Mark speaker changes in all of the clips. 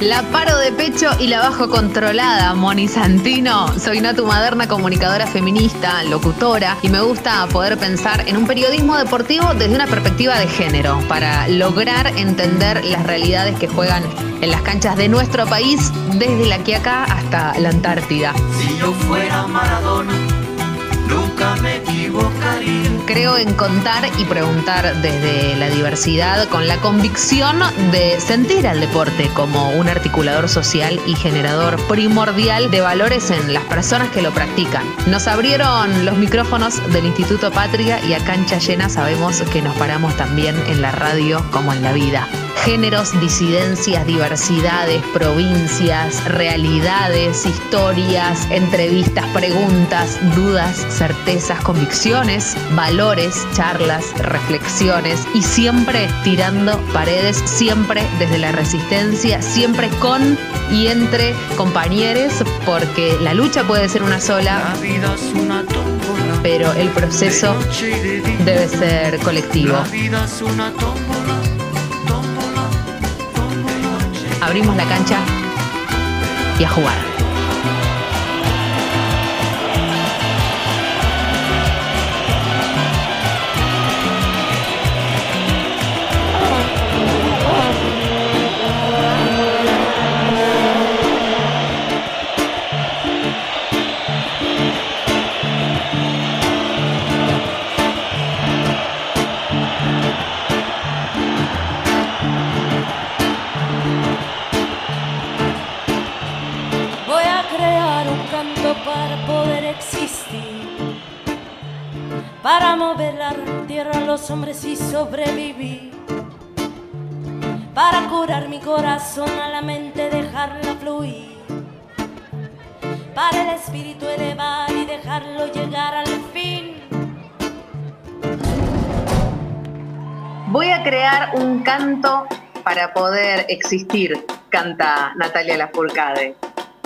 Speaker 1: La paro de pecho y la bajo controlada, Moni Santino. Soy Natu Maderna, comunicadora feminista, locutora, y me gusta poder pensar en un periodismo deportivo desde una perspectiva de género, para lograr entender las realidades que juegan en las canchas de nuestro país, desde la Quiaca hasta la Antártida. Si yo fuera Maradona nunca me equivocaría. Creo en contar y preguntar desde la diversidad con la convicción de sentir al deporte como un articulador social y generador primordial de valores en las personas que lo practican. Nos abrieron los micrófonos del Instituto Patria y a cancha llena sabemos que nos paramos también en la radio como en la vida géneros, disidencias, diversidades, provincias, realidades, historias, entrevistas, preguntas, dudas, certezas, convicciones, valores, charlas, reflexiones y siempre tirando paredes, siempre desde la resistencia, siempre con y entre compañeros, porque la lucha puede ser una sola, pero el proceso debe ser colectivo abrimos la cancha y a jugar.
Speaker 2: Para mover la tierra a los hombres y sobrevivir. Para curar mi corazón a la mente, dejarla fluir. Para el espíritu elevar y dejarlo llegar al fin.
Speaker 1: Voy a crear un canto para poder existir, canta Natalia Lafourcade.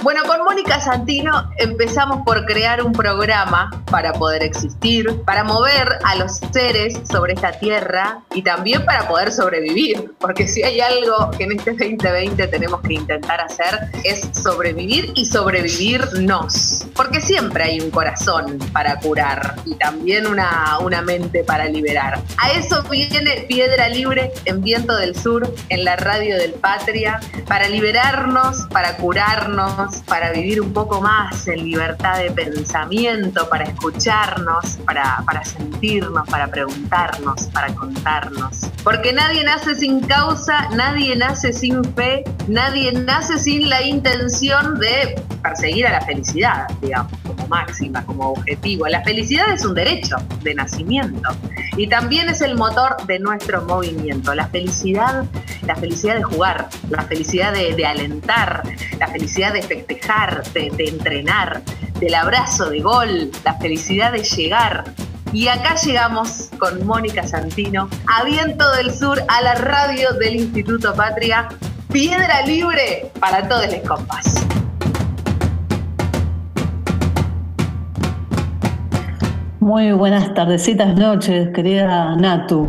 Speaker 1: Bueno, con Mónica Santino empezamos por crear un programa para poder existir, para mover a los seres sobre esta tierra y también para poder sobrevivir, porque si hay algo que en este 2020 tenemos que intentar hacer es sobrevivir y sobrevivirnos, porque siempre hay un corazón para curar y también una, una mente para liberar. A eso viene Piedra Libre en Viento del Sur, en la radio del Patria, para liberarnos, para curarnos para vivir un poco más en libertad de pensamiento, para escucharnos, para, para sentirnos, para preguntarnos, para contarnos. Porque nadie nace sin causa, nadie nace sin fe, nadie nace sin la intención de perseguir a la felicidad, digamos, como máxima, como objetivo. La felicidad es un derecho de nacimiento y también es el motor de nuestro movimiento. La felicidad, la felicidad de jugar, la felicidad de, de alentar, la felicidad de festejar, de, entrenar, del abrazo de gol, la felicidad de llegar, y acá llegamos con Mónica Santino a Viento del Sur, a la radio del Instituto Patria. Piedra libre para todos los compas.
Speaker 3: Muy buenas tardecitas, noches, querida Natu.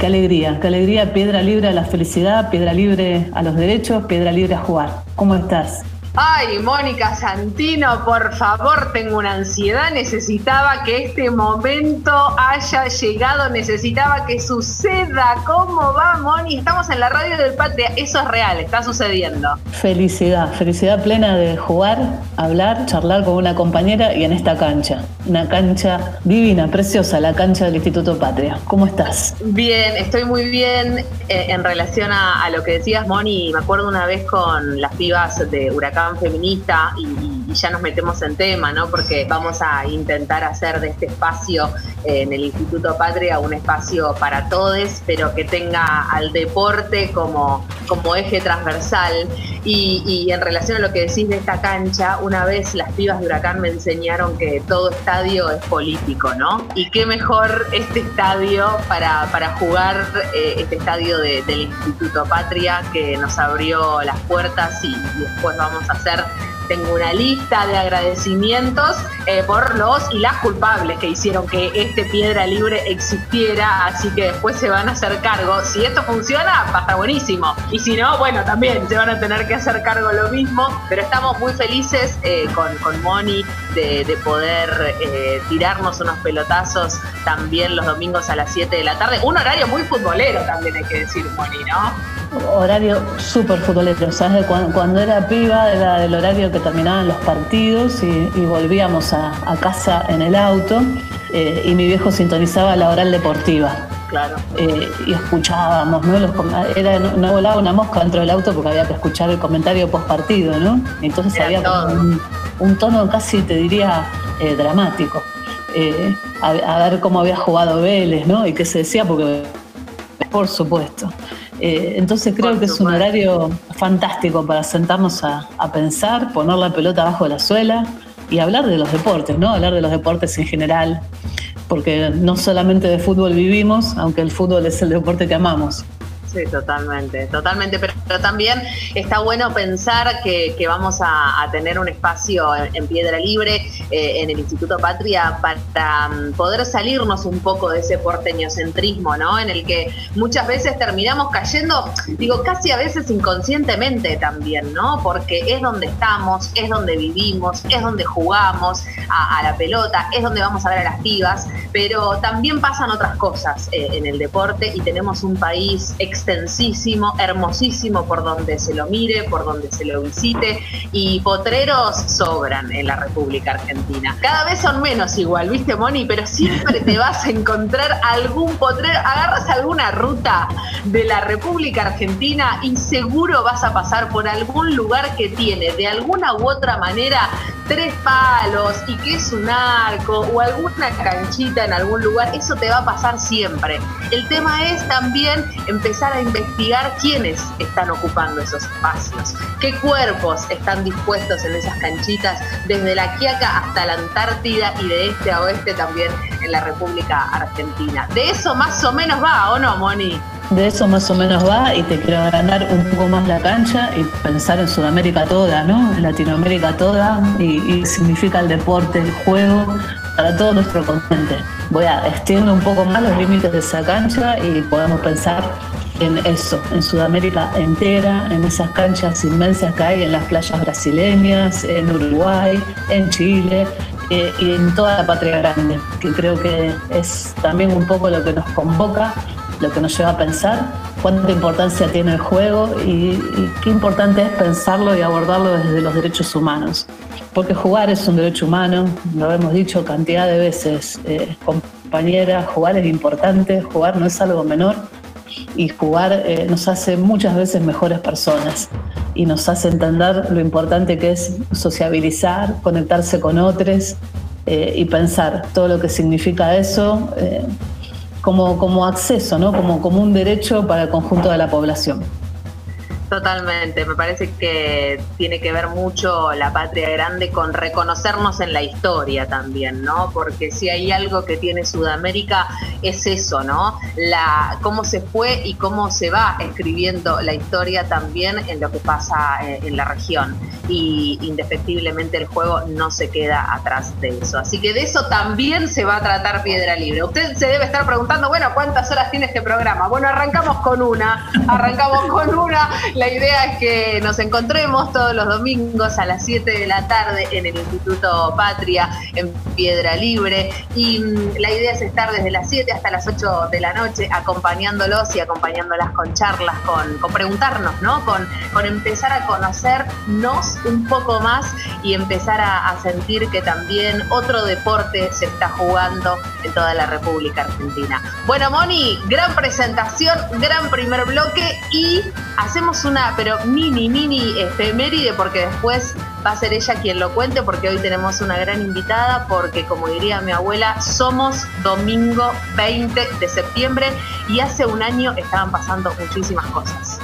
Speaker 3: Qué alegría, qué alegría, piedra libre a la felicidad, piedra libre a los derechos, piedra libre a jugar. ¿Cómo estás?
Speaker 1: Ay, Mónica Santino, por favor, tengo una ansiedad, necesitaba que este momento haya llegado, necesitaba que suceda. ¿Cómo va, Moni? Estamos en la radio del Patria, eso es real, está sucediendo.
Speaker 3: Felicidad, felicidad plena de jugar, hablar, charlar con una compañera y en esta cancha. Una cancha divina, preciosa, la cancha del Instituto Patria. ¿Cómo estás?
Speaker 1: Bien, estoy muy bien eh, en relación a, a lo que decías, Moni. Me acuerdo una vez con las pibas de Huracán feminista y, ya nos metemos en tema, ¿no? Porque vamos a intentar hacer de este espacio eh, en el Instituto Patria un espacio para todos, pero que tenga al deporte como, como eje transversal. Y, en relación a lo que decís de esta cancha, una vez las pibas de Huracán me enseñaron que todo estadio es político, ¿no? Y qué mejor este estadio para, para jugar, eh, este estadio del Instituto Patria que nos abrió las puertas y después vamos hacer tengo una lista de agradecimientos eh, por los y las culpables que hicieron que este piedra libre existiera, así que después se van a hacer cargo. Si esto funciona, va a estar buenísimo. Y si no, bueno, también se van a tener que hacer cargo lo mismo, pero estamos muy felices eh, con, con Moni de, poder eh, tirarnos unos pelotazos también los domingos a las 7 de la tarde. Un horario muy futbolero también hay que decir, Moni, ¿no?
Speaker 3: horario súper futbolero. ¿sabes? Cuando, era piba era el horario que terminaban los partidos y, volvíamos a, casa en el auto eh, y mi viejo sintonizaba la oral deportiva.
Speaker 1: Claro.
Speaker 3: Eh, y escuchábamos, ¿no? era, no, volaba una mosca dentro del auto porque había que escuchar el comentario post partido, ¿no? Entonces había un, tono casi, te diría, eh, dramático. A, a, ver cómo había jugado Vélez, ¿no? Y qué se decía, porque por supuesto. Eh, entonces creo que es un horario fantástico para sentarnos a, pensar, poner la pelota abajo de la suela y hablar de los deportes, ¿no? Hablar de los deportes en general, porque no solamente de fútbol vivimos, aunque el fútbol es el deporte que amamos.
Speaker 1: Sí, totalmente, totalmente, pero, también está bueno pensar que, vamos a, tener un espacio en, piedra libre eh, en el Instituto Patria para mm, poder salirnos un poco de ese porteñocentrismo, ¿no? En el que muchas veces terminamos cayendo, digo, casi a veces inconscientemente también, ¿no? Porque es donde estamos, es donde vivimos, es donde jugamos a, la pelota, es donde vamos a ver a las pibas, pero también pasan otras cosas eh, en el deporte y tenemos un país extensísimo, hermosísimo por donde se lo mire, por donde se lo visite y potreros sobran en la República Argentina. Cada vez son menos igual, ¿viste, Moni? Pero siempre te vas a encontrar algún potrero, agarras alguna ruta de la República Argentina y seguro vas a pasar por algún lugar que tiene de alguna u otra manera tres palos y que es un arco o alguna canchita en algún lugar, eso te va a pasar siempre. El tema es también empezar a investigar quiénes están ocupando esos espacios, qué cuerpos están dispuestos en esas canchitas desde la Quiaca hasta la Antártida y de este a oeste también en la República Argentina. De eso más o menos va, ¿o no, Moni?
Speaker 3: De eso más o menos va y te quiero agrandar un poco más la cancha y pensar en Sudamérica toda, ¿no? En Latinoamérica toda y, significa el deporte, el juego para todo nuestro continente. Voy a extender un poco más los límites de esa cancha y podemos pensar en eso, en Sudamérica entera, en esas canchas inmensas que hay en las playas brasileñas, en Uruguay, en Chile, eh, y en toda la patria grande, que creo que es también un poco lo que nos convoca lo que nos lleva a pensar cuánta importancia tiene el juego y, qué importante es pensarlo y abordarlo desde los derechos humanos. Porque jugar es un derecho humano, lo hemos dicho cantidad de veces, eh, compañera, jugar es importante, jugar no es algo menor y jugar eh, nos hace muchas veces mejores personas y nos hace entender lo importante que es sociabilizar, conectarse con otros eh, y pensar todo lo que significa eso como, como acceso, ¿no? como, como un derecho para el conjunto de la población.
Speaker 1: Totalmente, me parece que tiene que ver mucho la patria grande con reconocernos en la historia también, ¿no? Porque si hay algo que tiene Sudamérica es eso, ¿no? La cómo se fue y cómo se va escribiendo la historia también en lo que pasa eh, en la región y indefectiblemente el juego no se queda atrás de eso. Así que de eso también se va a tratar Piedra Libre. Usted se debe estar preguntando, bueno, ¿cuántas horas tiene este programa? Bueno, arrancamos con una, arrancamos con una La idea es que nos encontremos todos los domingos a las 7 de la tarde en el Instituto Patria, en Piedra Libre. Y mm, la idea es estar desde las 7 hasta las 8 de la noche acompañándolos y acompañándolas con charlas, con, preguntarnos, ¿no? Con, empezar a conocernos un poco más y empezar a, a sentir que también otro deporte se está jugando en toda la República Argentina. Bueno, Moni, gran presentación, gran primer bloque y hacemos una, pero mini, mini efeméride porque después va a ser ella quien lo cuente porque hoy tenemos una gran invitada porque como diría mi abuela, somos domingo 20 de septiembre y hace un año estaban pasando muchísimas cosas.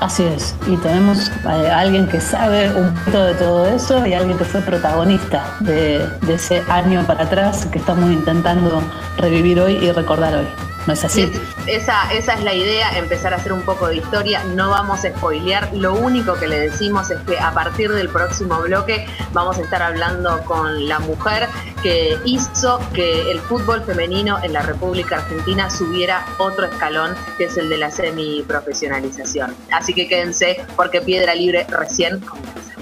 Speaker 3: Así es, y tenemos a eh, alguien que sabe un poquito de todo eso y alguien que fue protagonista de, de ese año para atrás que estamos intentando revivir hoy y recordar hoy. ¿No es así?
Speaker 1: esa, esa es la idea, empezar a hacer un poco de historia. No vamos a spoilear. Lo único que le decimos es que a partir del próximo bloque vamos a estar hablando con la mujer que hizo que el fútbol femenino en la República Argentina subiera otro escalón, que es el de la semiprofesionalización. Así que quédense porque Piedra Libre recién comienza.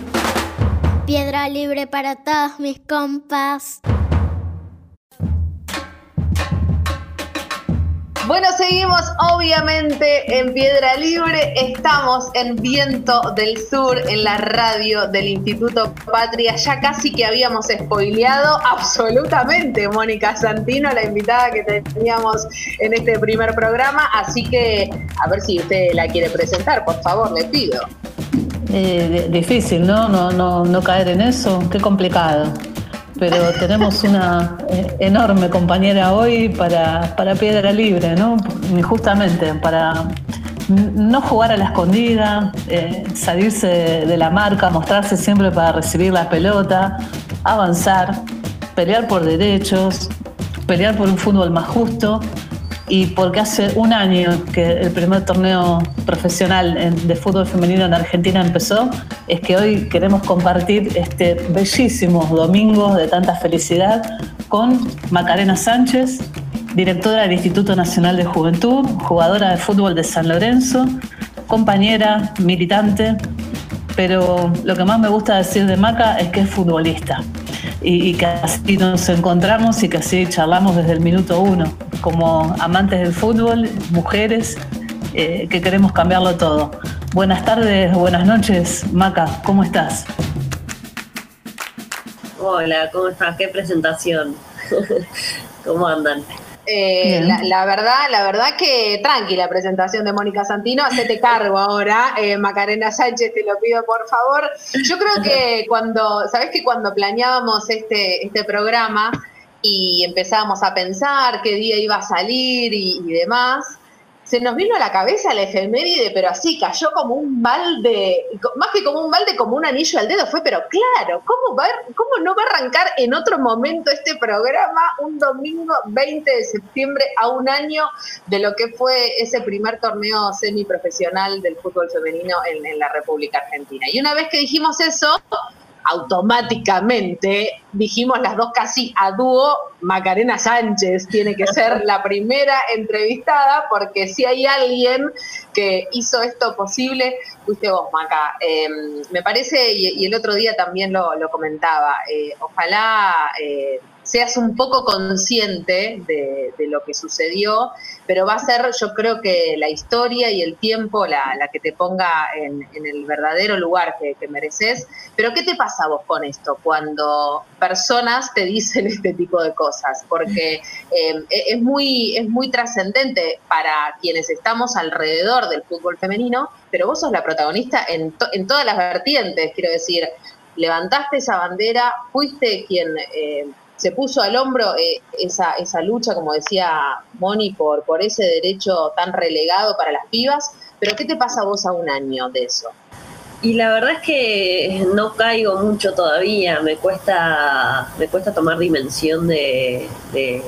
Speaker 4: Piedra Libre para todos mis compas.
Speaker 1: Bueno, seguimos obviamente en Piedra Libre. Estamos en Viento del Sur, en la radio del Instituto Patria. Ya casi que habíamos spoileado absolutamente Mónica Santino, la invitada que teníamos en este primer programa. Así que a ver si usted la quiere presentar, por favor, le pido.
Speaker 3: Eh, difícil, ¿no? No, no, no caer en eso. Qué complicado pero tenemos una eh, enorme compañera hoy para, para Piedra Libre, ¿no? Justamente para no jugar a la escondida, eh, salirse de la marca, mostrarse siempre para recibir la pelota, avanzar, pelear por derechos, pelear por un fútbol más justo y porque hace un año que el primer torneo profesional de fútbol femenino en Argentina empezó, es que hoy queremos compartir este bellísimo domingo de tanta felicidad con Macarena Sánchez, directora del Instituto Nacional de Juventud, jugadora de fútbol de San Lorenzo, compañera, militante, pero lo que más me gusta decir de Maca es que es futbolista. Y, que así nos encontramos y que así charlamos desde el minuto uno, como amantes del fútbol, mujeres, eh, que queremos cambiarlo todo. Buenas tardes, buenas noches, Maca, ¿cómo estás?
Speaker 5: Hola, ¿cómo estás? ¿Qué presentación? ¿Cómo andan?
Speaker 1: Eh, la, verdad, la verdad que tranquila la presentación de Mónica Santino, hacete cargo ahora, eh, Macarena Sánchez, te lo pido por favor. Yo creo que cuando, sabes que cuando planeábamos este, este programa y empezábamos a pensar qué día iba a salir y demás, se nos vino a la cabeza la efeméride, pero así cayó como un balde, más que como un balde, como un anillo al dedo. Fue, pero claro, ¿cómo, va, cómo no va a arrancar en otro momento este programa un domingo 20 de septiembre a un año de lo que fue ese primer torneo semiprofesional del fútbol femenino en, en la República Argentina? Y una vez que dijimos eso, automáticamente dijimos las dos casi a dúo, Macarena Sánchez tiene que ser la primera entrevistada, porque si hay alguien que hizo esto posible, fuiste vos, Maca. Em, me parece, y, el otro día también lo, comentaba, eh, ojalá... Eh, seas un poco consciente de, lo que sucedió, pero va a ser yo creo que la historia y el tiempo la, que te ponga en, el verdadero lugar que, mereces. Pero ¿qué te pasa vos con esto cuando personas te dicen este tipo de cosas? Porque eh, es muy, es muy trascendente para quienes estamos alrededor del fútbol femenino, pero vos sos la protagonista en, en todas las vertientes, quiero decir, levantaste esa bandera, fuiste quien... Eh, se puso al hombro eh, esa, esa lucha, como decía Moni, por, por ese derecho tan relegado para las pibas. Pero ¿qué te pasa a vos a un año de eso?
Speaker 5: Y la verdad es que no caigo mucho todavía, me cuesta, me cuesta tomar dimensión de, de,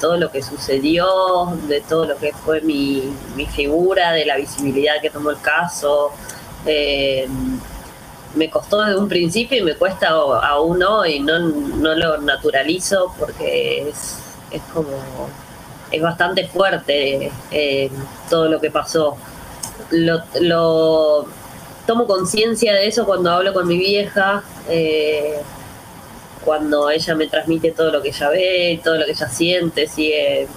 Speaker 5: todo lo que sucedió, de todo lo que fue mi, mi figura, de la visibilidad que tomó el caso. Eh, me costó desde un principio y me cuesta aún hoy, no, no lo naturalizo porque es, como, es bastante fuerte eh, todo lo que pasó. lo, tomo conciencia de eso cuando hablo con mi vieja, eh, cuando ella me transmite todo lo que ella ve, todo lo que ella siente, sigue,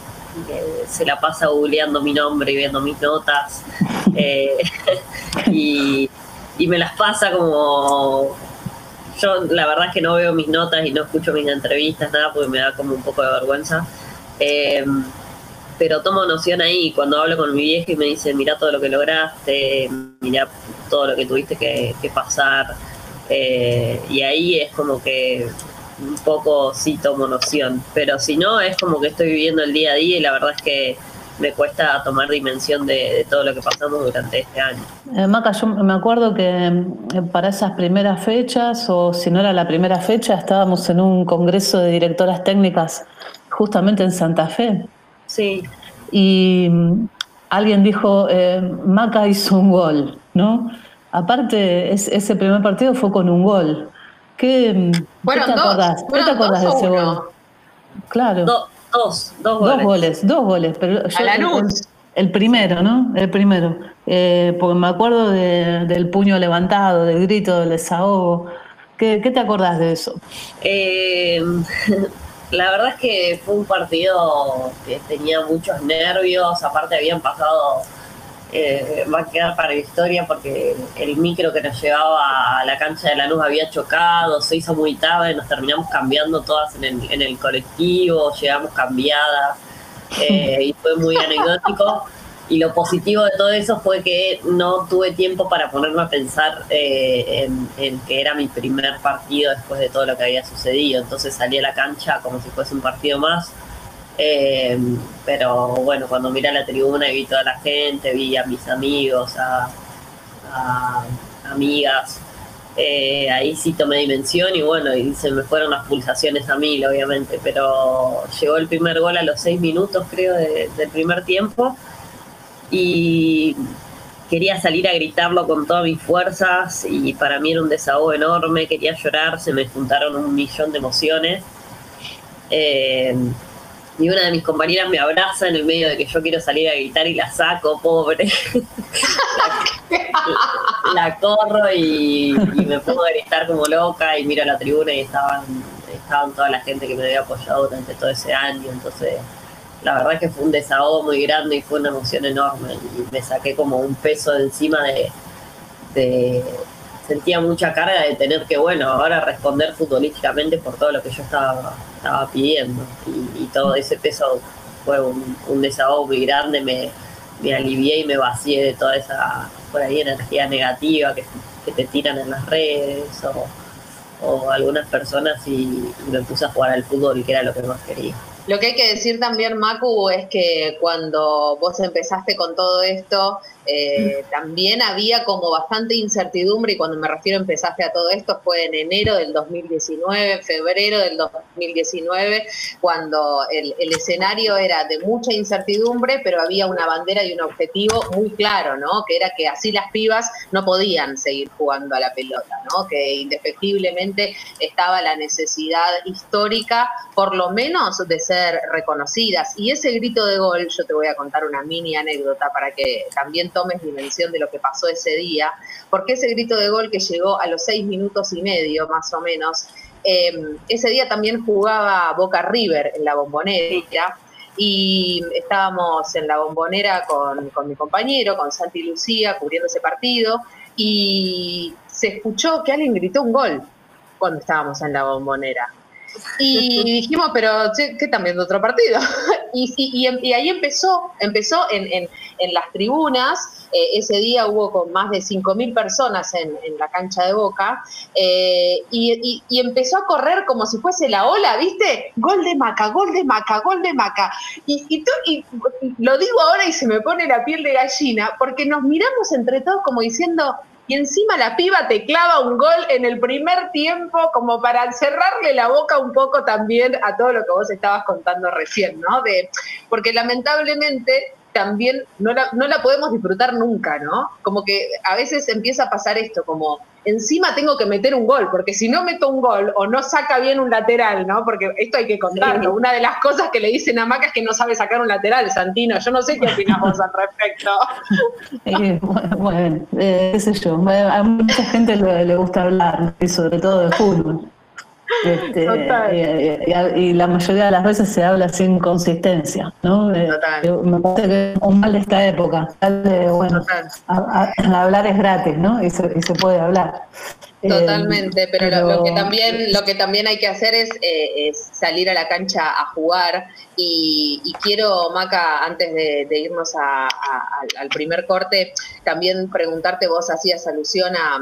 Speaker 5: se la pasa googleando mi nombre y viendo mis notas. Eh, y, y me las pasa como yo la verdad es que no veo mis notas y no escucho mis entrevistas, nada, porque me da como un poco de vergüenza. Eh, pero tomo noción ahí cuando hablo con mi vieja y me dice, mira todo lo que lograste, mira todo lo que tuviste que, pasar. Eh, y ahí es como que un poco sí tomo noción, pero si no es como que estoy viviendo el día a día y la verdad es que me cuesta tomar dimensión de, todo lo que pasamos durante este año.
Speaker 3: Eh, Maca, yo me acuerdo que eh, para esas primeras fechas, o si no era la primera fecha, estábamos en un congreso de directoras técnicas justamente en Santa Fe.
Speaker 5: Sí.
Speaker 3: Y mm, alguien dijo, eh, Maca hizo un gol, ¿no? Aparte, ese primer partido fue con un gol. ¿Qué, mm, ¿qué te acordás? ¿Qué te acordás de ese gol? Claro.
Speaker 5: Dos, dos goles.
Speaker 3: Dos goles, dos goles. Pero El, primero, ¿no? El primero. Eh, porque me acuerdo del puño levantado, del grito, del desahogo. ¿Qué, te acordás de eso?
Speaker 5: Eh, la verdad es que fue un partido que tenía muchos nervios. Aparte, habían pasado eh, va a quedar para la historia porque el micro que nos llevaba a la cancha de la luz había chocado, se hizo muy tarde, nos terminamos cambiando todas en el, en el colectivo, llegamos cambiadas eh, y fue muy anecdótico. Y lo positivo de todo eso fue que no tuve tiempo para ponerme a pensar eh, en, en, que era mi primer partido después de todo lo que había sucedido. Entonces salí a la cancha como si fuese un partido más eh, pero bueno, cuando miré la tribuna y vi toda la gente, vi a mis amigos, a, amigas, eh, ahí sí tomé dimensión y bueno, y se me fueron las pulsaciones a mil, obviamente, pero llegó el primer gol a los seis minutos, creo, del primer tiempo y quería salir a gritarlo con todas mis fuerzas y para mí era un desahogo enorme, quería llorar, se me juntaron un millón de emociones. Eh, y una de mis compañeras me abraza en el medio de que yo quiero salir a gritar y la saco, pobre. la, corro y, me pongo a gritar como loca y miro a la tribuna y estaban, estaban toda la gente que me había apoyado durante todo ese año. Entonces, la verdad es que fue un desahogo muy grande y fue una emoción enorme. Y me saqué como un peso de encima de sentía mucha carga de tener que, bueno, ahora responder futbolísticamente por todo lo que yo estaba, estaba pidiendo. Y, todo ese peso fue un, desahogo muy grande, me, me, alivié y me vacié de toda esa, por ahí, energía negativa que, te tiran en las redes o, algunas personas y, y me puse a jugar al fútbol, que era lo que más quería.
Speaker 1: Lo que hay que decir también, Macu, es que cuando vos empezaste con todo esto, eh, también había como bastante incertidumbre y cuando me refiero empezaste a todo esto fue en enero del 2019, febrero del 2019, cuando el, escenario era de mucha incertidumbre, pero había una bandera y un objetivo muy claro, ¿no? Que era que así las pibas no podían seguir jugando a la pelota, ¿no? Que indefectiblemente estaba la necesidad histórica, por lo menos, de ser reconocidas. Y ese grito de gol, yo te voy a contar una mini anécdota para que también tomes dimensión de lo que pasó ese día, porque ese grito de gol que llegó a los seis minutos y medio más o menos, em, ese día también jugaba Boca River en la bombonera y estábamos en la bombonera con, con mi compañero, con Santi Lucía, cubriendo ese partido y se escuchó que alguien gritó un gol cuando estábamos en la bombonera. Y dijimos, pero ¿qué están viendo otro partido? Y, y, ahí empezó, empezó en, en, las tribunas. Eh, ese día hubo con más de 5.000 personas en, en, la cancha de Boca. Eh, y, empezó a correr como si fuese la ola, ¿viste? Gol de Maca, gol de Maca, gol de Maca. Y lo digo ahora y se me pone la piel de gallina, porque nos miramos entre todos como diciendo, y encima la piba te clava un gol en el primer tiempo como para cerrarle la boca un poco también a todo lo que vos estabas contando recién, ¿no? De, porque lamentablemente también no la, no la podemos disfrutar nunca, ¿no? Como que a veces empieza a pasar esto, como encima tengo que meter un gol, porque si no meto un gol o no saca bien un lateral, ¿no? Porque esto hay que contarlo. Una de las cosas que le dicen a Maca es que no sabe sacar un lateral, Santino. Yo no sé qué opinamos al respecto.
Speaker 3: Eh, bueno, eh, qué sé yo. A mucha gente le, gusta hablar, y sobre todo de fútbol. Este, y, la mayoría de las veces se habla sin consistencia, ¿no? Eh, me parece que es un mal de esta época. bueno, hablar es gratis, ¿no? Y se, y se puede hablar.
Speaker 1: Totalmente, pero, lo, que también lo que también hay que hacer es, eh, salir a la cancha a jugar y, quiero Maca antes de, irnos al primer corte también preguntarte vos hacías alusión a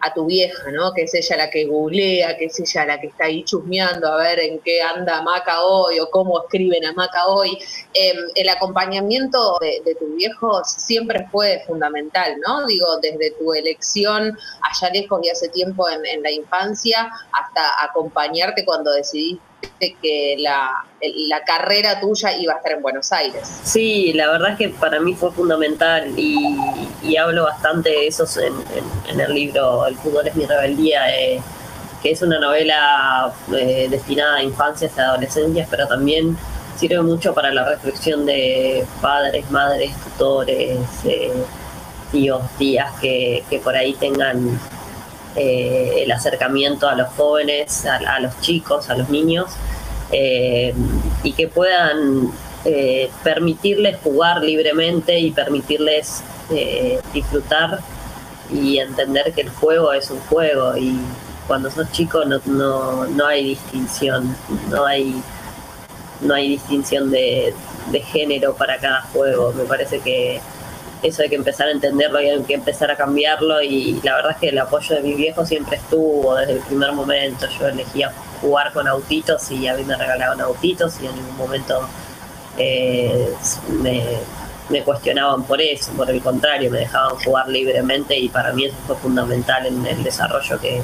Speaker 1: a tu vieja, ¿no? Que es ella la que googlea, que es ella la que está ahí chusmeando a ver en qué anda Maca hoy o cómo escriben a Maca hoy. Em, el acompañamiento de, tu viejo siempre fue fundamental, ¿no? Digo, desde tu elección allá lejos y hace tiempo en, en la infancia hasta acompañarte cuando decidiste que la, la, carrera tuya iba a estar en Buenos Aires.
Speaker 5: Sí, la verdad es que para mí fue fundamental y, hablo bastante de eso en, el libro El fútbol es mi rebeldía, eh, que es una novela eh, destinada a infancias y adolescencias, pero también sirve mucho para la reflexión de padres, madres, tutores, eh, tíos, tías que, que por ahí tengan eh, el acercamiento a los jóvenes, a, los chicos, a los niños, eh, y que puedan eh, permitirles jugar libremente y permitirles disfrutar y entender que el juego es un juego y cuando sos chico no, no, no hay distinción, no hay, no hay distinción de, de género para cada juego. Me parece que eso hay que empezar a entenderlo y hay que empezar a cambiarlo y la verdad es que el apoyo de mi viejo siempre estuvo desde el primer momento. Yo elegía jugar con autitos y a mí me regalaban autitos y en ningún momento eh, me, cuestionaban por eso, por el contrario, me dejaban jugar libremente y para mí eso fue fundamental en el desarrollo que,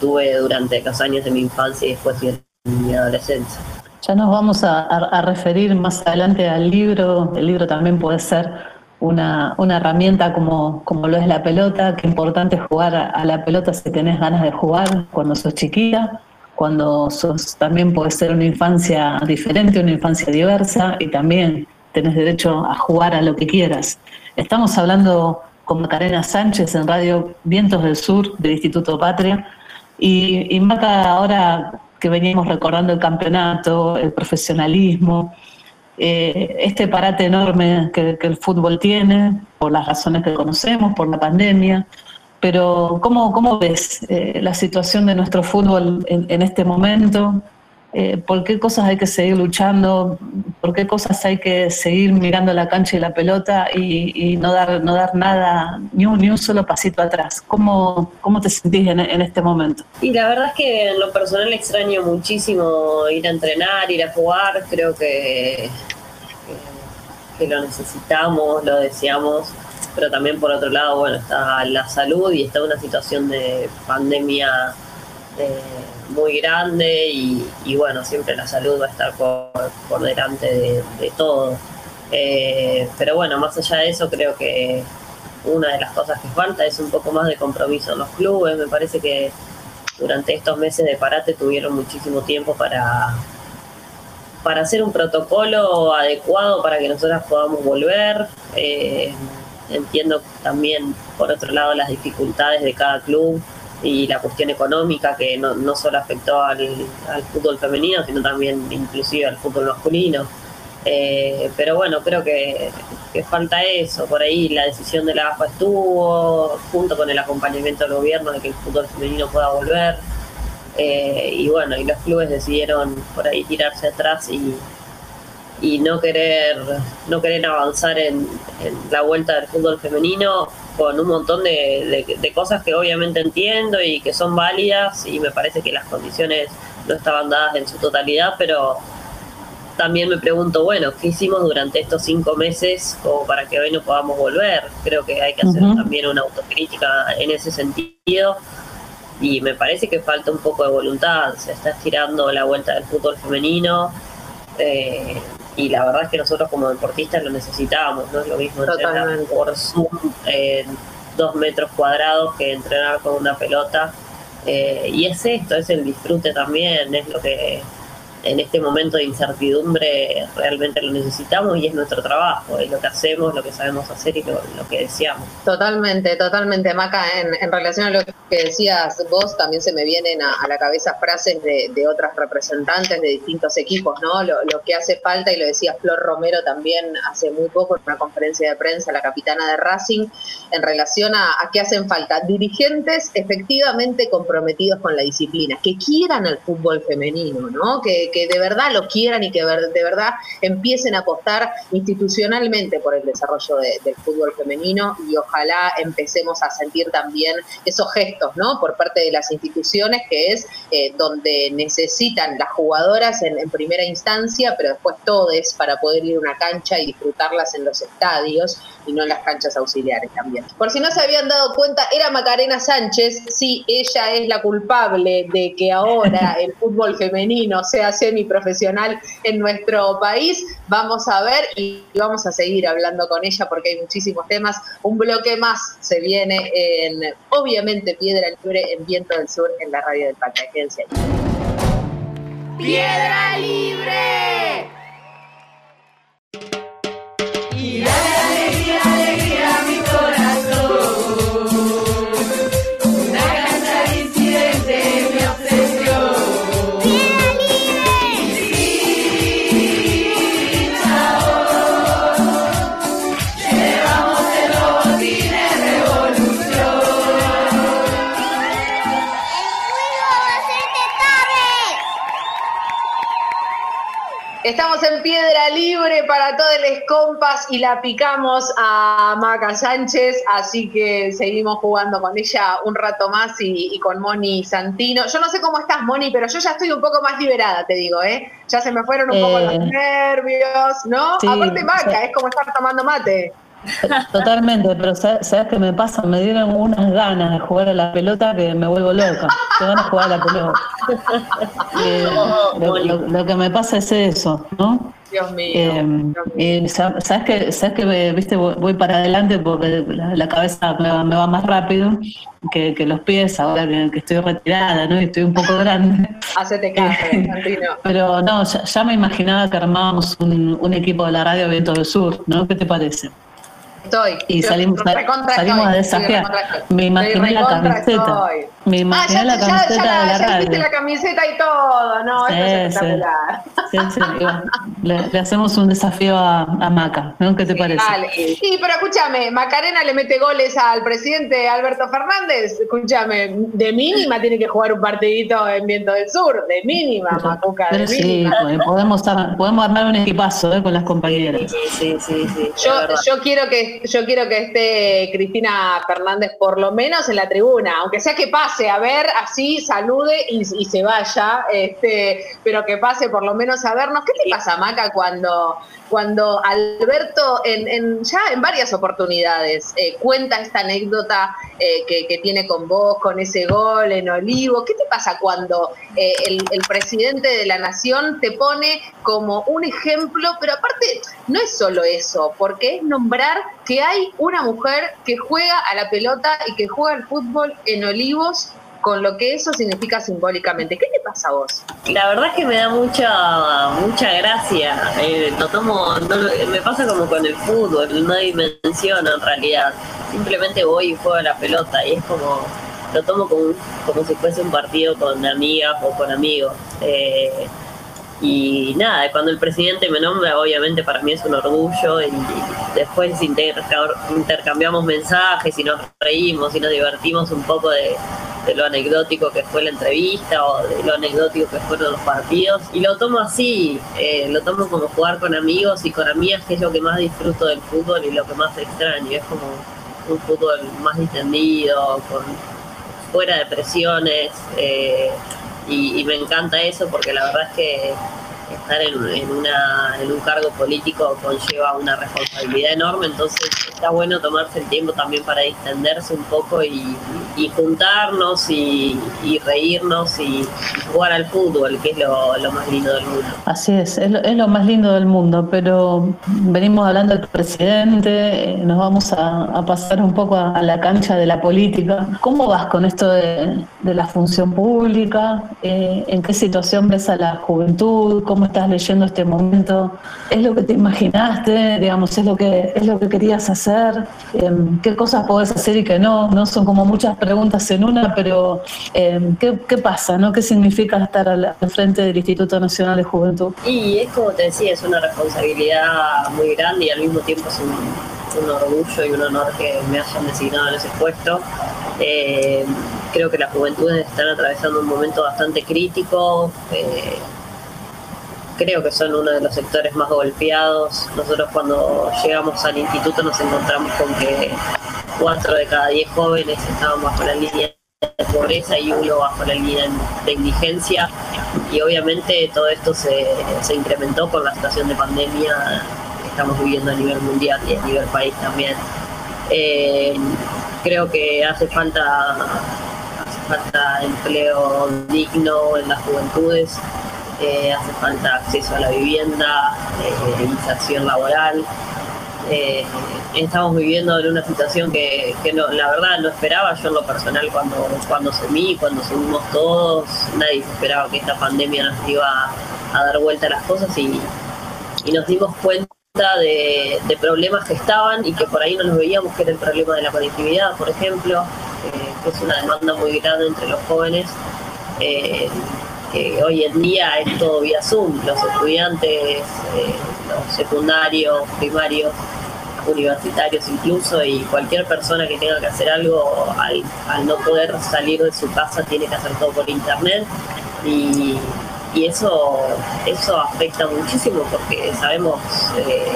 Speaker 5: tuve durante los años de mi infancia y después de mi adolescencia.
Speaker 3: Ya nos vamos a referir más adelante al libro, el libro también puede ser una, una herramienta como, como, lo es la pelota, que importante jugar a, la pelota si tenés ganas de jugar cuando sos chiquita, cuando sos, también puede ser una infancia diferente, una infancia diversa y también tenés derecho a jugar a lo que quieras. Estamos hablando con Macarena Sánchez en Radio Vientos del Sur del Instituto Patria y, y Maca ahora que veníamos recordando el campeonato, el profesionalismo, eh, este parate enorme que, el fútbol tiene, por las razones que conocemos, por la pandemia. Pero, ¿cómo, cómo ves eh, la situación de nuestro fútbol en este momento? Eh, por qué cosas hay que seguir luchando, por qué cosas hay que seguir mirando la cancha y la pelota y, no dar no dar nada, ni un, solo pasito atrás. ¿Cómo, cómo te sentís en, este momento?
Speaker 5: Y la verdad es que en lo personal extraño muchísimo ir a entrenar, ir a jugar, creo que, que, lo necesitamos, lo deseamos, pero también por otro lado, bueno, está la salud y está una situación de pandemia. Eh, muy grande y, bueno, siempre la salud va a estar por, delante de, todo. Eh, pero bueno, más allá de eso, creo que una de las cosas que falta es un poco más de compromiso en los clubes. Me parece que durante estos meses de parate tuvieron muchísimo tiempo para, para hacer un protocolo adecuado para que nosotras podamos volver. Eh, entiendo también, por otro lado, las dificultades de cada club y la cuestión económica que no, solo afectó al, fútbol femenino, sino también inclusive al fútbol masculino. Eh, pero bueno, creo que, falta eso. Por ahí la decisión de la AFA estuvo, junto con el acompañamiento del gobierno de que el fútbol femenino pueda volver. Eh, y bueno, y los clubes decidieron por ahí tirarse atrás y, y no querer no querer avanzar en, la vuelta del fútbol femenino con un montón de, cosas que obviamente entiendo y que son válidas y me parece que las condiciones no estaban dadas en su totalidad, pero también me pregunto, bueno, ¿qué hicimos durante estos cinco meses como para que hoy no podamos volver? Creo que hay que hacer también una autocrítica en ese sentido y me parece que falta un poco de voluntad, se está estirando la vuelta del fútbol femenino. Eh, y la verdad es que nosotros como deportistas lo necesitábamos, no es lo mismo entrenar por Zoom en dos metros cuadrados que entrenar con una pelota. Eh, y es esto, es el disfrute también, es lo que en este momento de incertidumbre realmente lo necesitamos y es nuestro trabajo, es lo que hacemos, lo que sabemos hacer y lo, que deseamos.
Speaker 1: Totalmente, totalmente, Maca, en, relación a lo que decías vos, también se me vienen a, la cabeza frases de, otras representantes de distintos equipos, ¿no? Lo, que hace falta, y lo decía Flor Romero también hace muy poco en una conferencia de prensa, la capitana de Racing, en relación a, qué hacen falta. Dirigentes efectivamente comprometidos con la disciplina, que quieran el fútbol femenino, ¿no? Que, que de verdad lo quieran y que de verdad empiecen a apostar institucionalmente por el desarrollo del fútbol femenino y ojalá empecemos a sentir también esos gestos, ¿no? Por parte de las instituciones, que es eh, donde necesitan las jugadoras en, primera instancia, pero después todes para poder ir a una cancha y disfrutarlas en los estadios y no en las canchas auxiliares también. Por si no se habían dado cuenta, era Macarena Sánchez, sí, ella es la culpable de que ahora el fútbol femenino sea semiprofesional en nuestro país. Vamos a ver y vamos a seguir hablando con ella porque hay muchísimos temas. Un bloque más se viene en, obviamente, Piedra Libre en Viento del Sur en la radio del Pacta.
Speaker 6: Piedra Libre.
Speaker 1: Estamos en piedra libre para todos los compas y la picamos a Maca Sánchez, así que seguimos jugando con ella un rato más y, con Moni Santino. Yo no sé cómo estás, Moni, pero yo ya estoy un poco más liberada, te digo, ¿eh? Ya se me fueron un poco los eh. nervios, ¿no? Aparte, Maca, es como estar tomando mate.
Speaker 3: Totalmente, pero ¿sabes, qué me pasa? Me dieron unas ganas de jugar a la pelota que me vuelvo loca. Te van a jugar a la pelota. Eh, lo, que me pasa es eso, ¿no?
Speaker 1: Dios mío.
Speaker 3: Eh, sabes que, sabes que viste, voy para adelante porque la, cabeza me va, más rápido que, los pies, ahora que, estoy retirada, ¿no? Y estoy un poco grande.
Speaker 1: Hacete caso,
Speaker 3: Pero no, ya, me imaginaba que armábamos un, un equipo de la radio Viento del Sur, ¿no? ¿Qué te parece?
Speaker 1: Estoy.
Speaker 3: Y salimos, salimos a desafiar. Me imaginé la camiseta. Me imaginé ah, la camiseta de la
Speaker 1: ya radio. la camiseta y todo, ¿no? Sí, es espectacular.
Speaker 3: Sí, sí, le, hacemos un desafío a, Maca, ¿no? ¿Qué te parece? Vale.
Speaker 1: Sí, pero escúchame, Macarena le mete goles al presidente Alberto Fernández. Escúchame, de mínima tiene que jugar un partidito en Viento del Sur, de mínima, Macuca, de sí,
Speaker 3: Podemos, podemos armar un equipazo ¿eh? con las compañeras.
Speaker 5: Sí, sí, sí.
Speaker 1: Yo, yo, quiero que, yo quiero que esté Cristina Fernández por lo menos en la tribuna, aunque sea que pase a ver, así salude y, se vaya, este, pero que pase por lo menos a vernos. ¿Qué te pasa, Maca, cuando, cuando Alberto, en, ya en varias oportunidades, eh, cuenta esta anécdota eh, que, tiene con vos, con ese gol en Olivo? ¿Qué te pasa cuando eh, el, el presidente de la nación te pone como un ejemplo, pero aparte no es solo eso, porque es nombrar que hay una mujer que juega a la pelota y que juega al fútbol en Olivos con lo que eso significa simbólicamente. ¿Qué te pasa a vos?
Speaker 5: La verdad es que me da mucha mucha gracia. Eh, tomo, me pasa como con el fútbol, no dimensiono en realidad. Simplemente voy y juego a la pelota y es como lo tomo como, como si fuese un partido con amigas o con amigos. Eh, y nada, cuando el presidente me nombra, obviamente para mí es un orgullo y, después intercambiamos mensajes y nos reímos y nos divertimos un poco de, lo anecdótico que fue la entrevista o de lo anecdótico que fueron los partidos. Y lo tomo así, eh, lo tomo como jugar con amigos y con amigas, que es lo que más disfruto del fútbol y lo que más extraño. Es como un fútbol más distendido, con, fuera de presiones. Eh, y, me encanta eso porque la verdad es que estar en, una, en un cargo político conlleva una responsabilidad enorme, entonces está bueno tomarse el tiempo también para distenderse un poco y, juntarnos y, reírnos y jugar al fútbol, que es lo, más lindo del mundo.
Speaker 3: Así es, es lo, más lindo del mundo, pero venimos hablando del presidente, eh, nos vamos a, pasar un poco a, la cancha de la política. ¿Cómo vas con esto de, la función pública? Eh, ¿En qué situación ves a la juventud? ¿Cómo estás leyendo este momento? ¿Es lo que te imaginaste? Digamos, ¿es lo que, es lo que querías hacer? Em, ¿Qué cosas podés hacer y qué no? No son como muchas preguntas en una, pero em, ¿qué, pasa? ¿no? ¿Qué significa estar al, frente del Instituto Nacional de Juventud?
Speaker 5: Y es como te decía, es una responsabilidad muy grande y al mismo tiempo es un, orgullo y un honor que me hayan designado en ese puesto. Em, creo que las juventudes están atravesando un momento bastante crítico. Creo que son uno de los sectores más golpeados. Nosotros cuando llegamos al instituto nos encontramos con que cuatro de cada diez jóvenes estaban bajo la línea de pobreza y uno bajo la línea de indigencia. Y obviamente todo esto se, incrementó con la situación de pandemia que estamos viviendo a nivel mundial y a nivel país también. Eh, creo que hace falta, hace falta empleo digno en las juventudes hace falta acceso a la vivienda, eh, inserción laboral. Eh, estamos viviendo en una situación que, no, la verdad no esperaba yo en lo personal cuando, cuando mí, cuando subimos todos, nadie esperaba que esta pandemia nos iba a dar vuelta a las cosas y, nos dimos cuenta de, problemas que estaban y que por ahí no nos veíamos, que era el problema de la conectividad, por ejemplo, eh, que es una demanda muy grande entre los jóvenes hoy en día es todo vía Zoom, los estudiantes, eh, los secundarios, primarios, universitarios incluso, y cualquier persona que tenga que hacer algo al, no poder salir de su casa tiene que hacer todo por internet. Y, eso eso afecta muchísimo porque sabemos eh,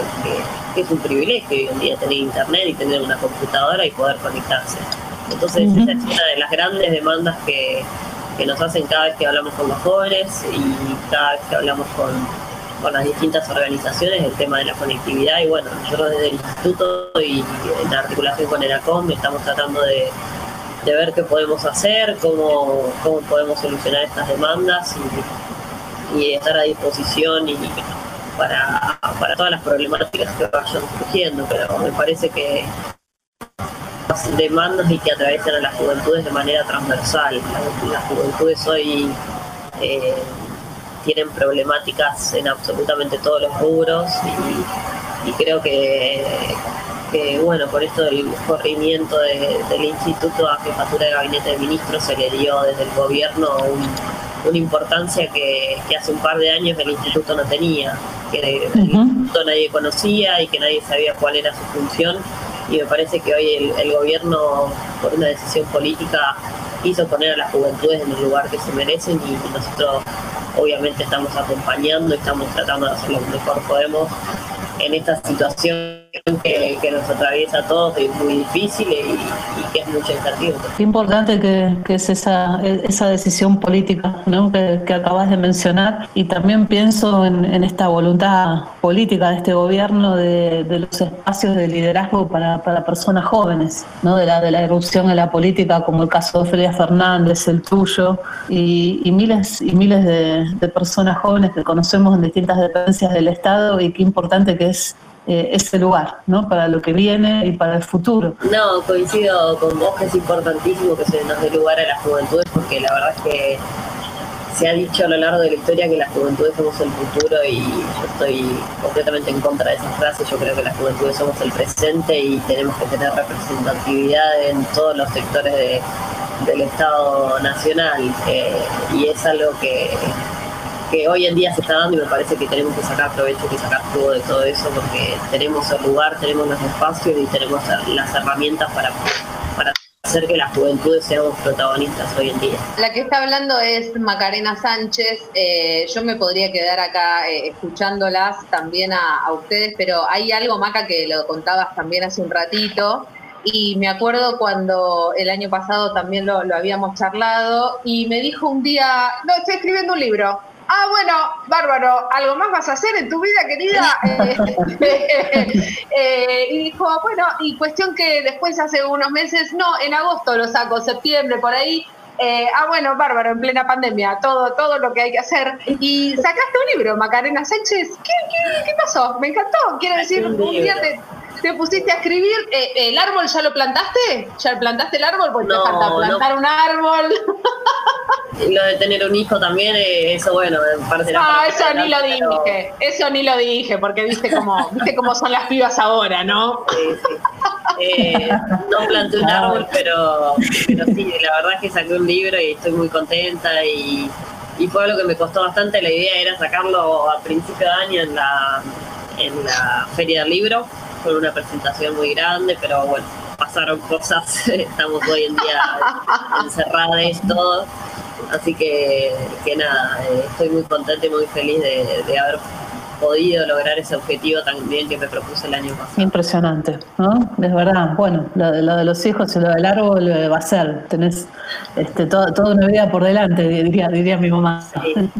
Speaker 5: que, es un privilegio hoy en día tener internet y tener una computadora y poder conectarse. Entonces esa es una de las grandes demandas que, que nos hacen cada vez que hablamos con los jóvenes y cada vez que hablamos con, las distintas organizaciones el tema de la conectividad. Y bueno, nosotros desde el instituto y en articulación con ERACOM estamos tratando de, ver qué podemos hacer, cómo, cómo podemos solucionar estas demandas y, estar a disposición y para, para todas las problemáticas que vayan surgiendo, pero me parece que demandas y que atraviesan a las juventudes de manera transversal. Las, juventudes hoy eh, tienen problemáticas en absolutamente todos los rubros y, creo que, bueno, por esto del corrimiento del instituto a jefatura de gabinete de ministros se le dio desde el gobierno una importancia que, hace un par de años el instituto no tenía, que el instituto nadie conocía y que nadie sabía cuál era su función y me parece que hoy el, gobierno, por una decisión política, hizo poner a las juventudes en el lugar que se merecen y nosotros obviamente estamos acompañando, estamos tratando de hacer lo mejor que podemos en esta situación que, nos atraviesa a todos es muy difícil y, que es mucha incertidumbre.
Speaker 3: Qué importante que, es esa, esa decisión política ¿no? que, acabas de mencionar y también pienso en, esta voluntad política de este gobierno de, los espacios de liderazgo para, para, personas jóvenes, ¿no? de, la, de la erupción en la política como el caso de Feria Fernández, el tuyo y, miles y miles de, de personas jóvenes que conocemos en distintas dependencias del Estado y qué importante que es eh, ese lugar, ¿no? Para lo que viene y para el futuro.
Speaker 5: No, coincido con vos que es importantísimo que se nos dé lugar a las juventudes porque la verdad es que se ha dicho a lo largo de la historia que las juventudes somos el futuro y yo estoy completamente en contra de esa frase. Yo creo que las juventudes somos el presente y tenemos que tener representatividad en todos los sectores del Estado Nacional eh, y es algo que que hoy en día se está dando y me parece que tenemos que sacar provecho y sacar jugo de todo eso porque tenemos el lugar, tenemos los espacios y tenemos las herramientas para, para hacer que las juventudes seamos protagonistas hoy en día.
Speaker 1: La que está hablando es Macarena Sánchez. Eh, yo me podría quedar acá eh, escuchándolas también a, ustedes, pero hay algo, Maca, que lo contabas también hace un ratito. Y me acuerdo cuando el año pasado también lo, lo habíamos charlado y me dijo un día, no, estoy escribiendo un libro Ah, bueno, bárbaro, ¿algo más vas a hacer en tu vida, querida? Eh, y dijo, bueno, y cuestión que después hace unos meses, no, en agosto lo saco, septiembre, por ahí. Eh, ah, bueno, bárbaro, en plena pandemia, todo, todo lo que hay que hacer. Y sacaste un libro, Macarena Sánchez. ¿Qué, qué, qué pasó? Me encantó. Quiere decir, un día te, te pusiste a escribir. Eh, ¿El árbol ya lo plantaste? ¿Ya plantaste el árbol? Porque te falta plantar un árbol.
Speaker 5: lo de tener un hijo también, eh, eso bueno, me parece
Speaker 1: Ah, eso ni lo dije, eso ni lo dije, porque viste cómo, viste cómo son las pibas ahora, ¿no? Sí, sí.
Speaker 5: Eh, no planté un árbol, pero, pero sí, la verdad es que saqué un libro y estoy muy contenta y, y fue algo que me costó bastante. La idea era sacarlo a principio de año en la, en la Feria del Libro, con una presentación muy grande, pero bueno, pasaron cosas, estamos hoy en día encerrados todos Así que, que nada, eh, estoy muy contenta y muy feliz de haber podido lograr ese objetivo también que me propuse el año pasado.
Speaker 3: Impresionante, ¿no? Es verdad. Bueno, lo de, lo de los hijos y lo del árbol eh, va a ser. Tenés este, toda, toda una vida por delante, diría, diría mi mamá. Sí,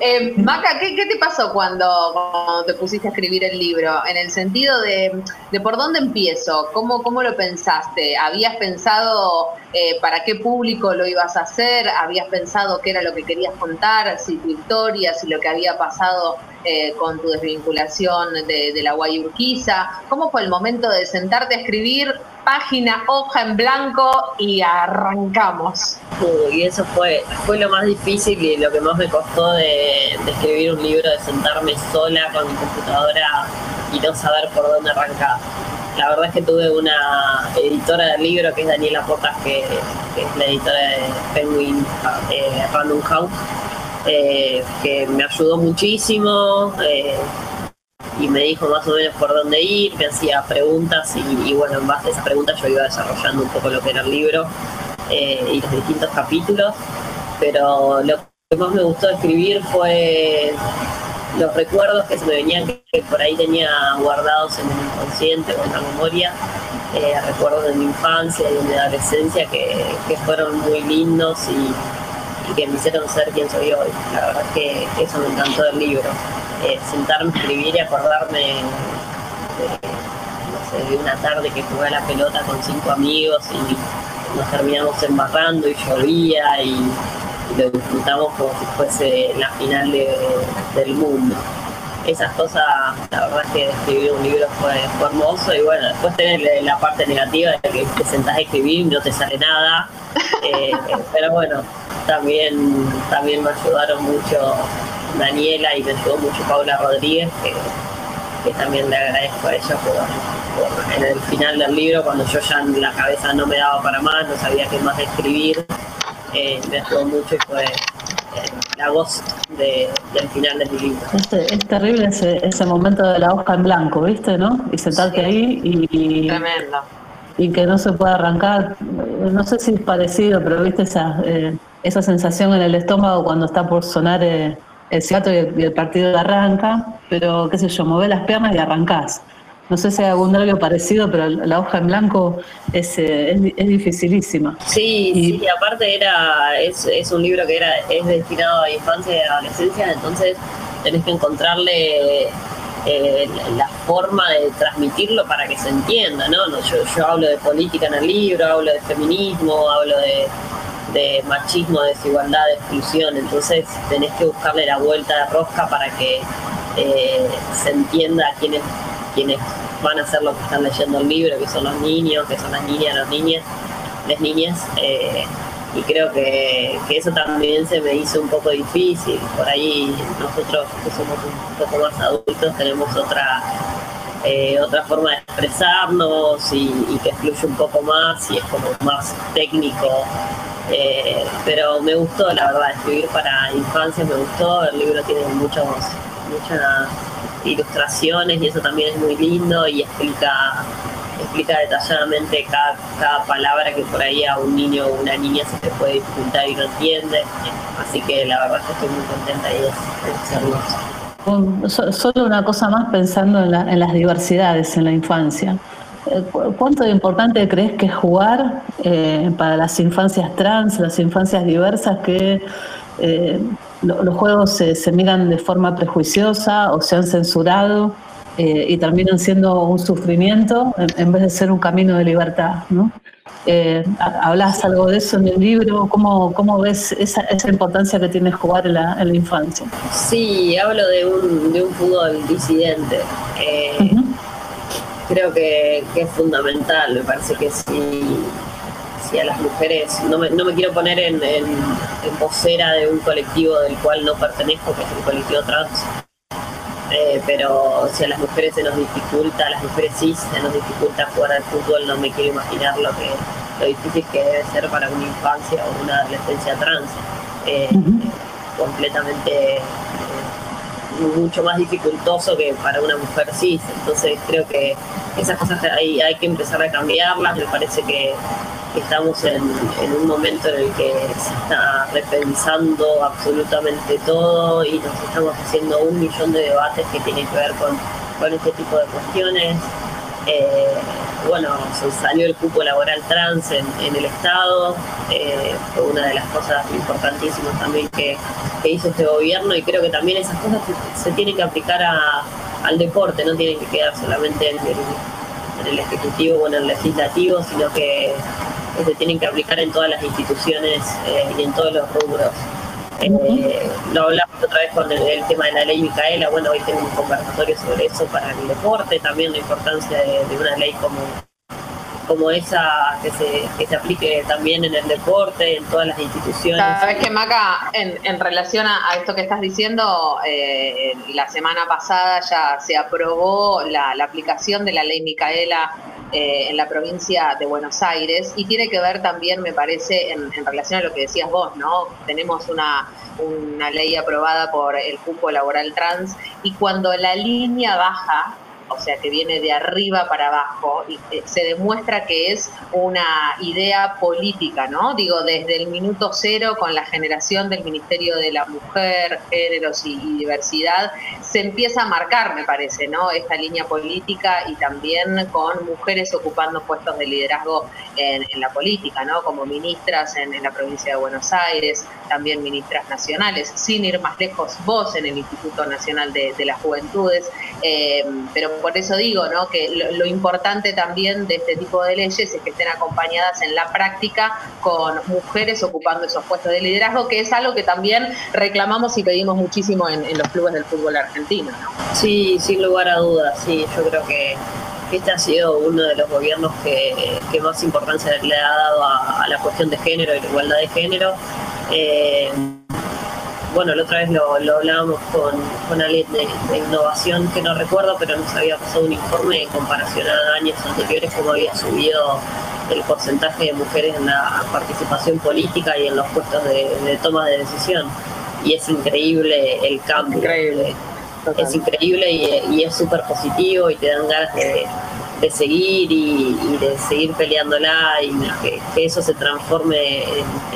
Speaker 1: eh, Maca, ¿qué, ¿qué, te pasó cuando, te pusiste a escribir el libro? En el sentido de, de por dónde empiezo, ¿Cómo, cómo lo pensaste? ¿Habías pensado eh, para qué público lo ibas a hacer? ¿Habías pensado qué era lo que querías contar? Si tu historia, si lo que había pasado eh, con tu desvinculación de, la Guayurquiza. ¿Cómo fue el momento de sentarte a escribir página, hoja en blanco y arrancamos?
Speaker 5: y eso fue, fue lo más difícil y lo que más me costó de, de escribir un libro, de sentarme sola con mi computadora y no saber por dónde arrancar. La verdad es que tuve una editora del libro que es Daniela Pocas, que, es la editora de Penguin eh, Random House, eh, que me ayudó muchísimo eh, y me dijo más o menos por dónde ir, me hacía preguntas y, bueno, en base a esas preguntas yo iba desarrollando un poco lo que era el libro y los distintos capítulos, pero lo que más me gustó escribir fue los recuerdos que se me venían que por ahí tenía guardados en el inconsciente o en la memoria, recuerdos de mi infancia y de mi adolescencia que, que fueron muy lindos y que me hicieron ser quien soy hoy. La verdad es que eso me encantó del libro. Eh, sentarme a escribir y acordarme de, no sé, de una tarde que jugué a la pelota con cinco amigos y nos terminamos embarrando y llovía y, lo disfrutamos como si fuese la final del mundo. Esas cosas, la verdad es que escribir un libro fue, hermoso y bueno, después tener la parte negativa de que te sentás a escribir y no te sale nada, eh, pero bueno, también, también me ayudaron mucho Daniela y me ayudó mucho Paula Rodríguez, que, también le agradezco a ella por, en el final del libro, cuando yo ya la cabeza no me daba para más, no sabía qué más escribir, eh, me ayudó mucho y fue eh, la voz del final de mi libro.
Speaker 3: Es, terrible ese, momento de la hoja en blanco, ¿viste? ¿no? Y sentarte ahí y,
Speaker 1: Tremendo.
Speaker 3: y que no se pueda arrancar. No sé si es parecido, pero viste esa, eh, esa sensación en el estómago cuando está por sonar eh, el ciato y el, partido arranca, pero qué sé yo, mueve las piernas y arrancás. No sé si hay algún nervio parecido, pero la hoja en blanco es, eh, es, dificilísima.
Speaker 5: Sí, y, sí, aparte era, es, es, un libro que era, es destinado a infancia y adolescencia, entonces tenés que encontrarle eh, la forma de transmitirlo para que se entienda, ¿no? Yo, yo hablo de política en el libro, hablo de feminismo, hablo de, de machismo, desigualdad, de exclusión, entonces tenés que buscarle la vuelta de rosca para que eh, se entienda quiénes, quiénes van a ser los que están leyendo el libro, que son los niños, que son las niñas, las niñas, las niñas, eh, y creo que, eso también se me hizo un poco difícil, por ahí nosotros que somos un poco más adultos tenemos otra eh, otra forma de expresarnos y, y, que fluye un poco más y es como más técnico eh, pero me gustó, la verdad, escribir para infancia me gustó. El libro tiene muchos, muchas ilustraciones y eso también es muy lindo y explica explica detalladamente cada, cada palabra que por ahí a un niño o una niña se le puede dificultar y no entiende. Así que la verdad que estoy muy contenta y es,
Speaker 3: es hermoso. Solo una cosa más pensando en, en las diversidades en la infancia. Eh, ¿Cuánto de importante crees que es jugar eh, para las infancias trans, las infancias diversas que los juegos se, miran de forma prejuiciosa o se han censurado y terminan siendo un sufrimiento en, vez de ser un camino de libertad. ¿no? ¿Hablas algo de eso en el libro? ¿Cómo, cómo ves esa, esa importancia que tiene jugar en la, en la infancia?
Speaker 5: Sí, hablo de un, de un fútbol disidente creo que, es fundamental. Me parece que si, si a las mujeres, no me, no me quiero poner en, en, vocera de un colectivo del cual no pertenezco, que es el colectivo trans, eh, pero si a las mujeres se nos dificulta, a las mujeres sí se nos dificulta jugar al fútbol, no me quiero imaginar lo que lo difícil que debe ser para una infancia o una adolescencia trans. Eh, completamente mucho más dificultoso que para una mujer cis. Entonces creo que esas cosas hay, hay que empezar a cambiarlas. Me parece que estamos en, un momento en el que se está repensando absolutamente todo y nos estamos haciendo un millón de debates que tienen que ver con, con este tipo de cuestiones. Eh, bueno, se salió el cupo laboral trans en, el Estado, eh, fue una de las cosas importantísimas también que, hizo este gobierno y creo que también esas cosas se, tienen que aplicar al deporte, no tienen que quedar solamente en el, Ejecutivo o en el Legislativo, sino que se tienen que aplicar en todas las instituciones eh, y en todos los rubros. Eh, lo hablamos otra vez con el, tema de la ley Micaela, bueno, hoy tenemos un conversatorio sobre eso para el deporte, también la importancia de, una ley como, como esa que se, que se aplique también en el deporte, en todas las instituciones.
Speaker 1: Sabes que Maca, en, en relación a, esto que estás diciendo, eh, la semana pasada ya se aprobó la, la aplicación de la ley Micaela eh, en la provincia de Buenos Aires y tiene que ver también, me parece, en, relación a lo que decías vos, ¿no? Tenemos una, una ley aprobada por el cupo laboral trans y cuando la línea baja o sea, que viene de arriba para abajo, y eh, se demuestra que es una idea política, ¿no? Digo, desde el minuto cero, con la generación del Ministerio de la Mujer, Géneros y, Diversidad, se empieza a marcar, me parece, ¿no? Esta línea política y también con mujeres ocupando puestos de liderazgo en, la política, ¿no? Como ministras en, la provincia de Buenos Aires, también ministras nacionales, sin ir más lejos, vos en el Instituto Nacional de, las Juventudes, eh, pero por eso digo ¿no? que lo, importante también de este tipo de leyes es que estén acompañadas en la práctica con mujeres ocupando esos puestos de liderazgo, que es algo que también reclamamos y pedimos muchísimo en, los clubes del fútbol argentino.
Speaker 5: Sí, sin lugar a dudas, sí, yo creo que este ha sido uno de los gobiernos que, más importancia le ha dado a, la cuestión de género y la igualdad de género. Eh, bueno, la otra vez lo, hablábamos con, con alguien de, innovación que no recuerdo, pero nos había pasado un informe en comparación a años anteriores, cómo había subido el porcentaje de mujeres en la participación política y en los puestos de, toma de decisión. Y es increíble el cambio.
Speaker 1: Increíble.
Speaker 5: Es increíble y, es súper positivo y te dan ganas de, seguir y, de seguir peleándola y que, eso se transforme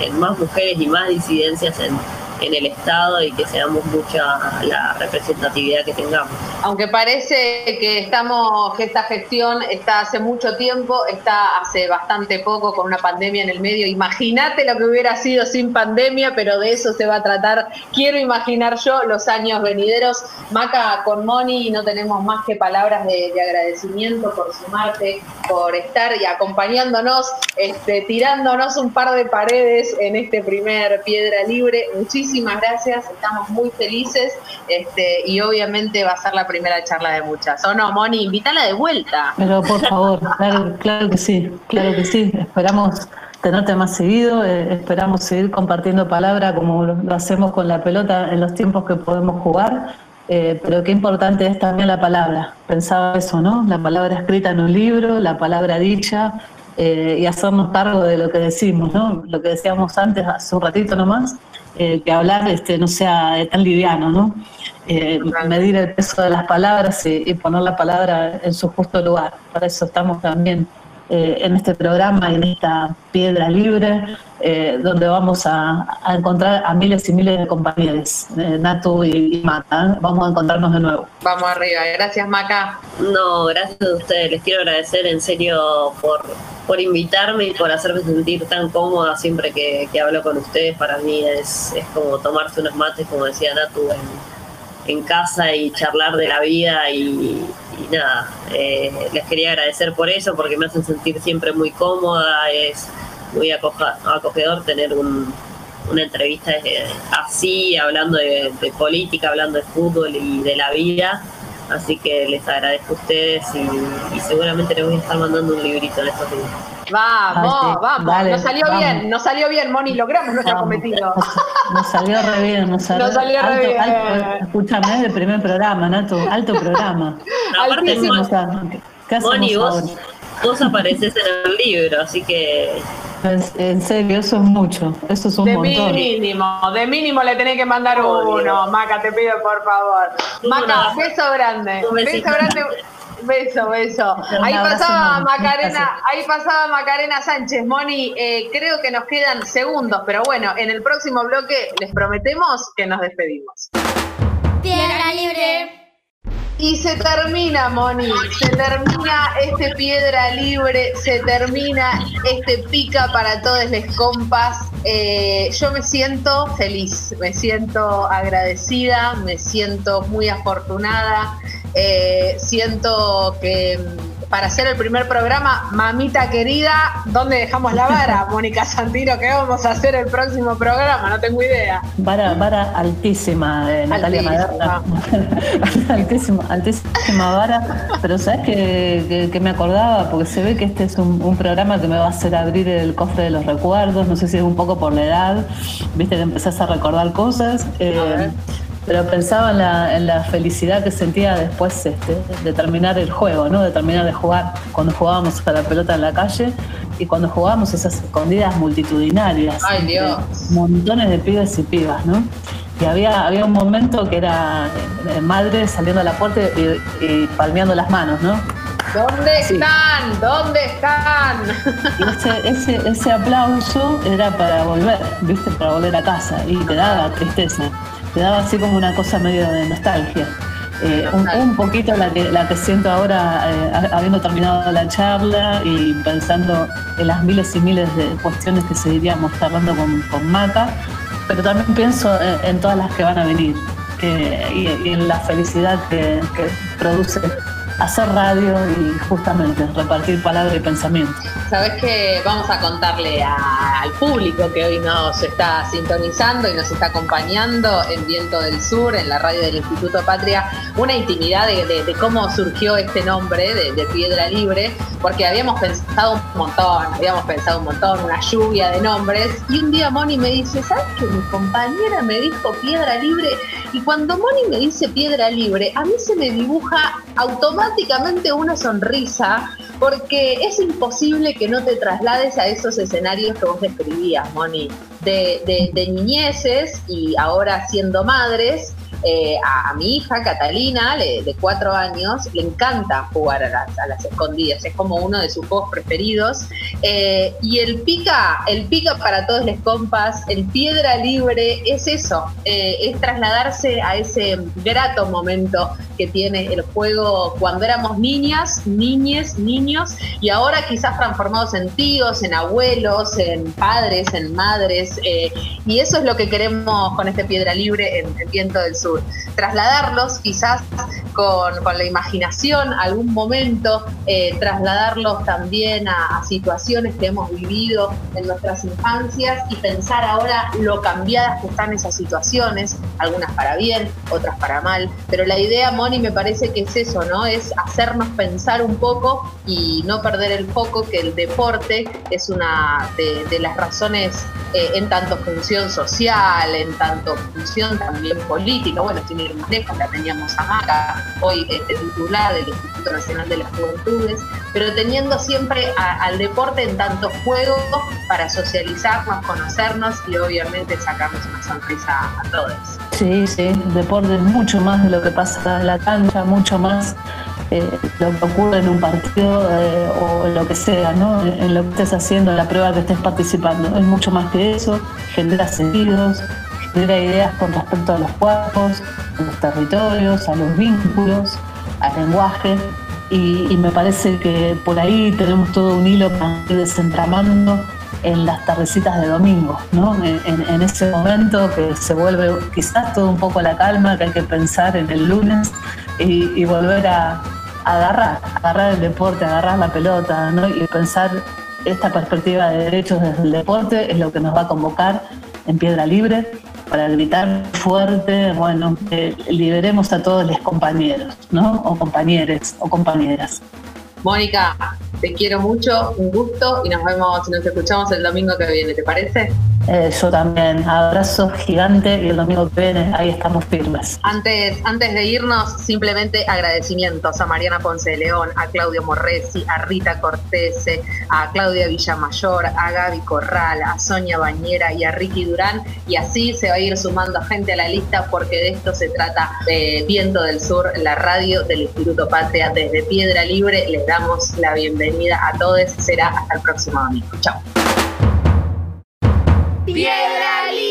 Speaker 5: en más mujeres y más disidencias en, en el Estado y que seamos mucha la representatividad que tengamos.
Speaker 1: Aunque parece que estamos, que esta gestión está hace mucho tiempo, está hace bastante poco con una pandemia en el medio. Imagínate lo que hubiera sido sin pandemia, pero de eso se va a tratar. Quiero imaginar yo los años venideros. Maca, con Moni no tenemos más que palabras de, agradecimiento por sumarte, por estar y acompañándonos, este, tirándonos un par de paredes en este primer Piedra Libre. Muchísimas muchísimas gracias, estamos muy felices este, y obviamente va a ser la primera charla de muchas. ¿O no, Moni? Invítala de vuelta.
Speaker 3: Pero por favor, claro, que sí, claro que sí. Esperamos tenerte más seguido, eh, esperamos seguir compartiendo palabra como lo, hacemos con la pelota en los tiempos que podemos jugar. Eh, pero qué importante es también la palabra. Pensaba eso, ¿no? La palabra escrita en un libro, la palabra dicha, eh, y hacernos cargo de lo que decimos, ¿no? Lo que decíamos antes, hace un ratito nomás, eh, que hablar este, no sea tan liviano, ¿no? Eh, medir el peso de las palabras y, poner la palabra en su justo lugar. Para eso estamos también eh, en este programa y en esta piedra libre, eh, donde vamos a, encontrar a miles y miles de compañeros, eh, Natu y, Maca. Vamos a encontrarnos de nuevo.
Speaker 1: Vamos arriba, gracias Maca.
Speaker 5: No, gracias a ustedes, les quiero agradecer en serio por, por invitarme y por hacerme sentir tan cómoda siempre que, hablo con ustedes. Para mí es, es como tomarse unos mates, como decía Natu, en, casa y charlar de la vida y, nada, eh, les quería agradecer por eso, porque me hacen sentir siempre muy cómoda, es muy acogedor tener una entrevista así, hablando de, política, hablando de fútbol y de la vida. Así que les agradezco a ustedes y, seguramente les voy a estar mandando un librito en estos días.
Speaker 1: Vamos, vamos, nos salió bien, nos salió bien, Moni, logramos nuestro cometido.
Speaker 3: Nos, salió re bien, nos salió,
Speaker 1: nos salió re bien.
Speaker 3: escúchame, es el primer programa, Nato, alto programa.
Speaker 5: Aparte, Moni, vos, vos apareces en el libro, así que
Speaker 3: en serio, eso es mucho. Eso es un
Speaker 1: de
Speaker 3: montón.
Speaker 1: De mínimo, de mínimo le tenés que mandar uno. Maca, te pido por favor. Maca, beso grande. Beso grande. Beso, beso. Ahí pasaba Macarena, ahí pasaba Macarena Sánchez. Moni, eh, creo que nos quedan segundos, pero bueno, en el próximo bloque les prometemos que nos despedimos.
Speaker 4: Piedra libre.
Speaker 1: Y se termina, Moni, se termina este piedra libre, se termina este pica para todos los compas. Eh, yo me siento feliz, me siento agradecida, me siento muy afortunada, eh, siento que para hacer el primer programa, mamita querida, ¿dónde dejamos la vara? Mónica Santino, ¿qué vamos a hacer el próximo programa? No tengo idea.
Speaker 3: Vara, vara altísima, de Natalia Maderna. altísima, altísima vara. Pero ¿sabes que, me acordaba? Porque se ve que este es un, programa que me va a hacer abrir el cofre de los recuerdos. No sé si es un poco por la edad, viste que empezás a recordar cosas. Eh, pero pensaba en la, felicidad que sentía después este, de terminar el juego, ¿no? de terminar de jugar, cuando jugábamos a la pelota en la calle y cuando jugábamos esas escondidas multitudinarias.
Speaker 1: ¡Ay, Dios!
Speaker 3: Montones de pibes y pibas, ¿no? Y había, había un momento que era eh, madre saliendo a la puerta y, palmeando las manos, ¿no?
Speaker 1: ¿Dónde están? ¿Dónde están?
Speaker 3: ese, ese, ese aplauso era para volver, ¿viste? Para volver a casa y te daba tristeza te daba así como una cosa medio de nostalgia. Eh, un, poquito la que, la que siento ahora, eh, habiendo terminado la charla y pensando en las miles y miles de cuestiones que seguiríamos charlando con, con Maca, pero también pienso en, todas las que van a venir y, en la felicidad que produce hacer radio y justamente repartir palabra y pensamiento.
Speaker 1: Sabes que vamos a contarle al público que hoy nos está sintonizando y nos está acompañando en Viento del Sur, en la radio del Instituto Patria, una intimidad de, cómo surgió este nombre de, Piedra Libre, porque habíamos pensado un montón, habíamos pensado un montón, una lluvia de nombres, y un día Moni me dice, ¿sabes que mi compañera me dijo Piedra Libre? Y cuando Moni me dice Piedra Libre, a mí se me dibuja automáticamente una sonrisa, porque es imposible que no te traslades a esos escenarios que vos describías, Moni, de, de niñeces y ahora siendo madres, eh, a, mi hija Catalina, de cuatro años, le encanta jugar a las, escondidas, es como uno de sus juegos preferidos. Eh, y el pica, el pica para todos los compas, el piedra libre, es eso, eh, es trasladarse a ese grato momento que tiene el juego cuando éramos niñas, niñes, niños, y ahora quizás transformados en tíos, en abuelos, en padres, en madres, y eso es lo que queremos con este piedra libre en el viento del sur. Trasladarlos quizás con, la imaginación algún momento, eh, trasladarlos también a, situaciones que hemos vivido en nuestras infancias y pensar ahora lo cambiadas que están esas situaciones, algunas para bien, otras para mal, pero la idea, Moni, me parece que es eso, ¿no? Es hacernos pensar un poco y no perder el foco que el deporte es una de, las razones eh, en tanto función social, en tanto función también política, bueno, sin ir más lejos, la teníamos a Maca, hoy este, titular del Instituto Nacional de las Juventudes, pero teniendo siempre al deporte en tanto juego para socializarnos, conocernos y obviamente sacarnos una sonrisa a todos.
Speaker 3: Sí, sí, el deporte es mucho más de lo que pasa en la cancha, mucho más eh, lo que ocurre en un partido eh, o lo que sea, ¿no? En lo que estés haciendo, en la prueba que estés participando. Es mucho más que eso, genera sentidos, genera ideas con respecto a los cuerpos, a los territorios, a los vínculos, al lenguaje. Y, me parece que por ahí tenemos todo un hilo para ir desentramando en las tardecitas de domingo, ¿no? En, ese momento que se vuelve quizás todo un poco la calma, que hay que pensar en el lunes y, volver a, agarrar, agarrar el deporte, agarrar la pelota, ¿no? Y pensar esta perspectiva de derechos desde el deporte es lo que nos va a convocar en Piedra Libre para gritar fuerte, bueno, liberemos a todos los compañeros, ¿no? O compañeros o compañeras.
Speaker 1: Mónica, te quiero mucho, un gusto y nos vemos, nos escuchamos el domingo que viene, ¿te parece?
Speaker 3: Eh, yo también, abrazo gigante y el domingo que viene ahí estamos firmes.
Speaker 1: Antes, antes de irnos, simplemente agradecimientos a Mariana Ponce de León, a Claudio Morresi, a Rita Cortese, a Claudia Villamayor, a Gaby Corral, a Sonia Bañera y a Ricky Durán. Y así se va a ir sumando gente a la lista porque de esto se trata de Viento del Sur, la radio del Instituto Patria desde Piedra Libre. Les damos la bienvenida a todos. Será hasta el próximo domingo. Chao.
Speaker 6: Piedra Libre.